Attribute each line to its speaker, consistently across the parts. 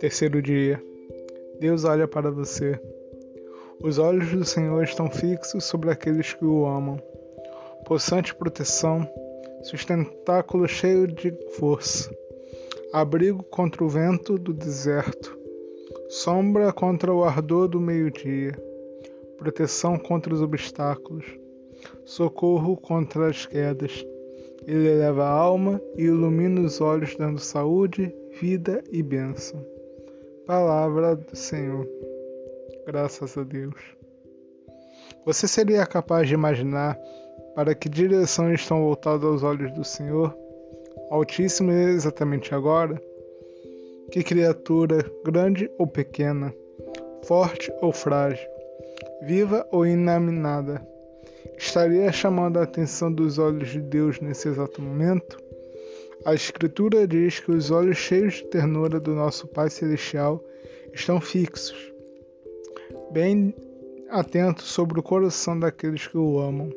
Speaker 1: Terceiro dia. Deus olha para você. Os olhos do Senhor estão fixos sobre aqueles que o amam. Possante proteção, sustentáculo cheio de força, abrigo contra o vento do deserto, sombra contra o ardor do meio-dia, proteção contra os obstáculos, socorro contra as quedas. Ele eleva a alma e ilumina os olhos, dando saúde, vida e bênção. Palavra do Senhor. Graças a Deus. Você seria capaz de imaginar para que direção estão voltados os olhos do Senhor? Altíssimo exatamente agora? Que criatura, grande ou pequena, forte ou frágil, viva ou inaminada, estaria chamando a atenção dos olhos de Deus nesse exato momento? A Escritura diz que os olhos cheios de ternura do nosso Pai Celestial estão fixos, bem atentos sobre o coração daqueles que o amam.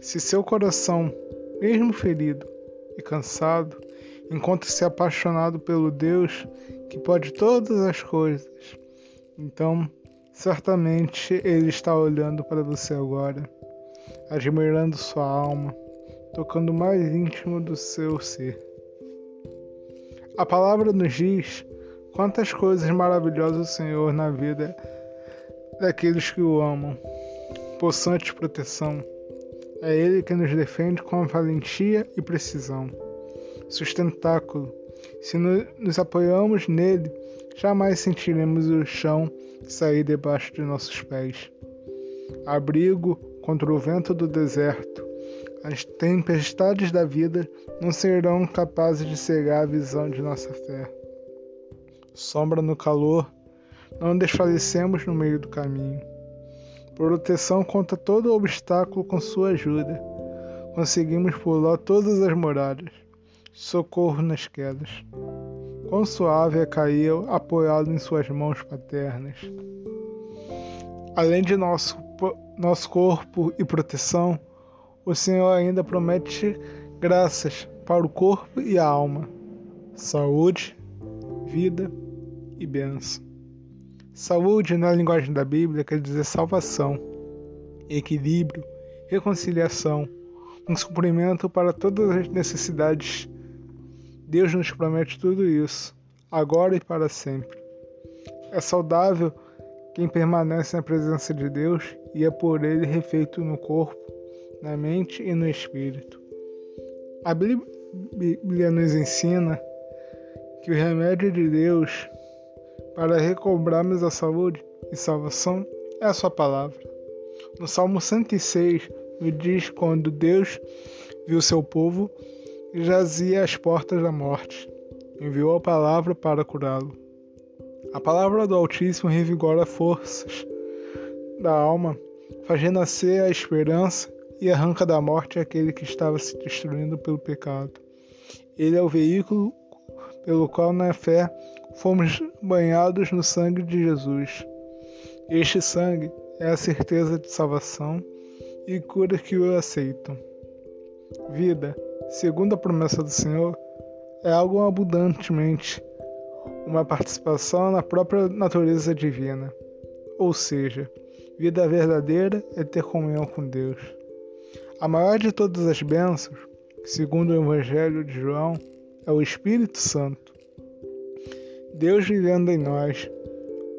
Speaker 1: Se seu coração, mesmo ferido e cansado, encontra-se apaixonado pelo Deus que pode todas as coisas, então certamente Ele está olhando para você agora, admirando sua alma tocando o mais íntimo do seu ser. A palavra nos diz quantas coisas maravilhosas o Senhor na vida daqueles que o amam. Possante proteção. É Ele que nos defende com valentia e precisão. Sustentáculo. Se nos apoiamos nele, jamais sentiremos o chão sair debaixo de nossos pés. Abrigo contra o vento do deserto as tempestades da vida não serão capazes de cegar a visão de nossa fé. Sombra no calor, não desfalecemos no meio do caminho. Proteção contra todo obstáculo com sua ajuda. Conseguimos pular todas as muralhas. Socorro nas quedas. Quão suave é cair apoiado em suas mãos paternas. Além de nosso, nosso corpo e proteção, o Senhor ainda promete graças para o corpo e a alma, saúde, vida e bênção. Saúde, na linguagem da Bíblia, quer dizer salvação, equilíbrio, reconciliação, um suprimento para todas as necessidades. Deus nos promete tudo isso, agora e para sempre. É saudável quem permanece na presença de Deus e é por ele refeito no corpo na mente e no espírito. A Bíblia nos ensina que o remédio de Deus para recobrarmos a saúde e salvação é a sua palavra. No Salmo 106, nos diz quando Deus viu seu povo e jazia às portas da morte, enviou a palavra para curá-lo. A palavra do Altíssimo revigora forças da alma, faz renascer a esperança e arranca da morte aquele que estava se destruindo pelo pecado. Ele é o veículo pelo qual, na fé, fomos banhados no sangue de Jesus. Este sangue é a certeza de salvação e cura que o aceitam. Vida, segundo a promessa do Senhor, é algo abundantemente, uma participação na própria natureza divina. Ou seja, vida verdadeira é ter comunhão com Deus. A maior de todas as bênçãos, segundo o Evangelho de João, é o Espírito Santo. Deus vivendo em nós.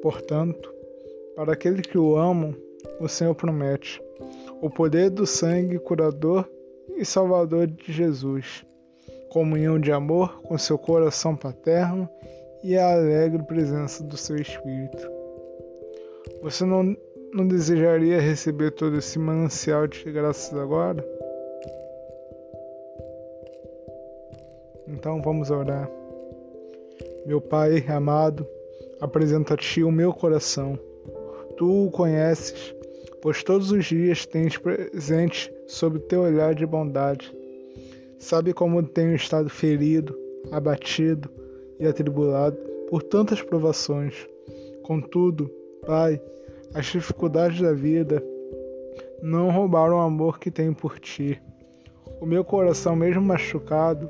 Speaker 1: Portanto, para aqueles que o amam, o Senhor promete o poder do sangue curador e salvador de Jesus, comunhão de amor com seu coração paterno e a alegre presença do seu Espírito. Você não não desejaria receber todo esse manancial de graças agora? Então vamos orar. Meu Pai amado, apresento a Ti o meu coração. Tu o conheces, pois todos os dias tens presente sob teu olhar de bondade. Sabe como tenho estado ferido, abatido e atribulado por tantas provações. Contudo, Pai, as dificuldades da vida não roubaram o amor que tenho por ti. O meu coração, mesmo machucado,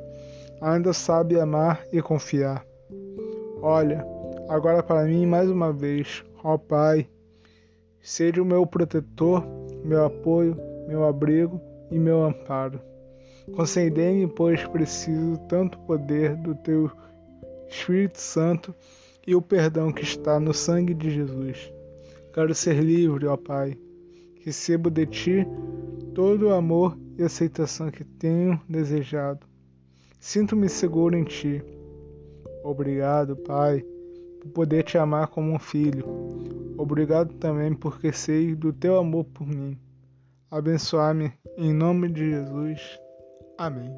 Speaker 1: ainda sabe amar e confiar. Olha, agora para mim mais uma vez, ó Pai, seja o meu protetor, meu apoio, meu abrigo e meu amparo. Concedei-me, pois preciso tanto poder do teu Espírito Santo e o perdão que está no sangue de Jesus. Quero ser livre, ó Pai. Recebo de ti todo o amor e aceitação que tenho desejado. Sinto-me seguro em ti. Obrigado, Pai, por poder te amar como um filho. Obrigado também porque sei do teu amor por mim. Abençoar-me em nome de Jesus. Amém.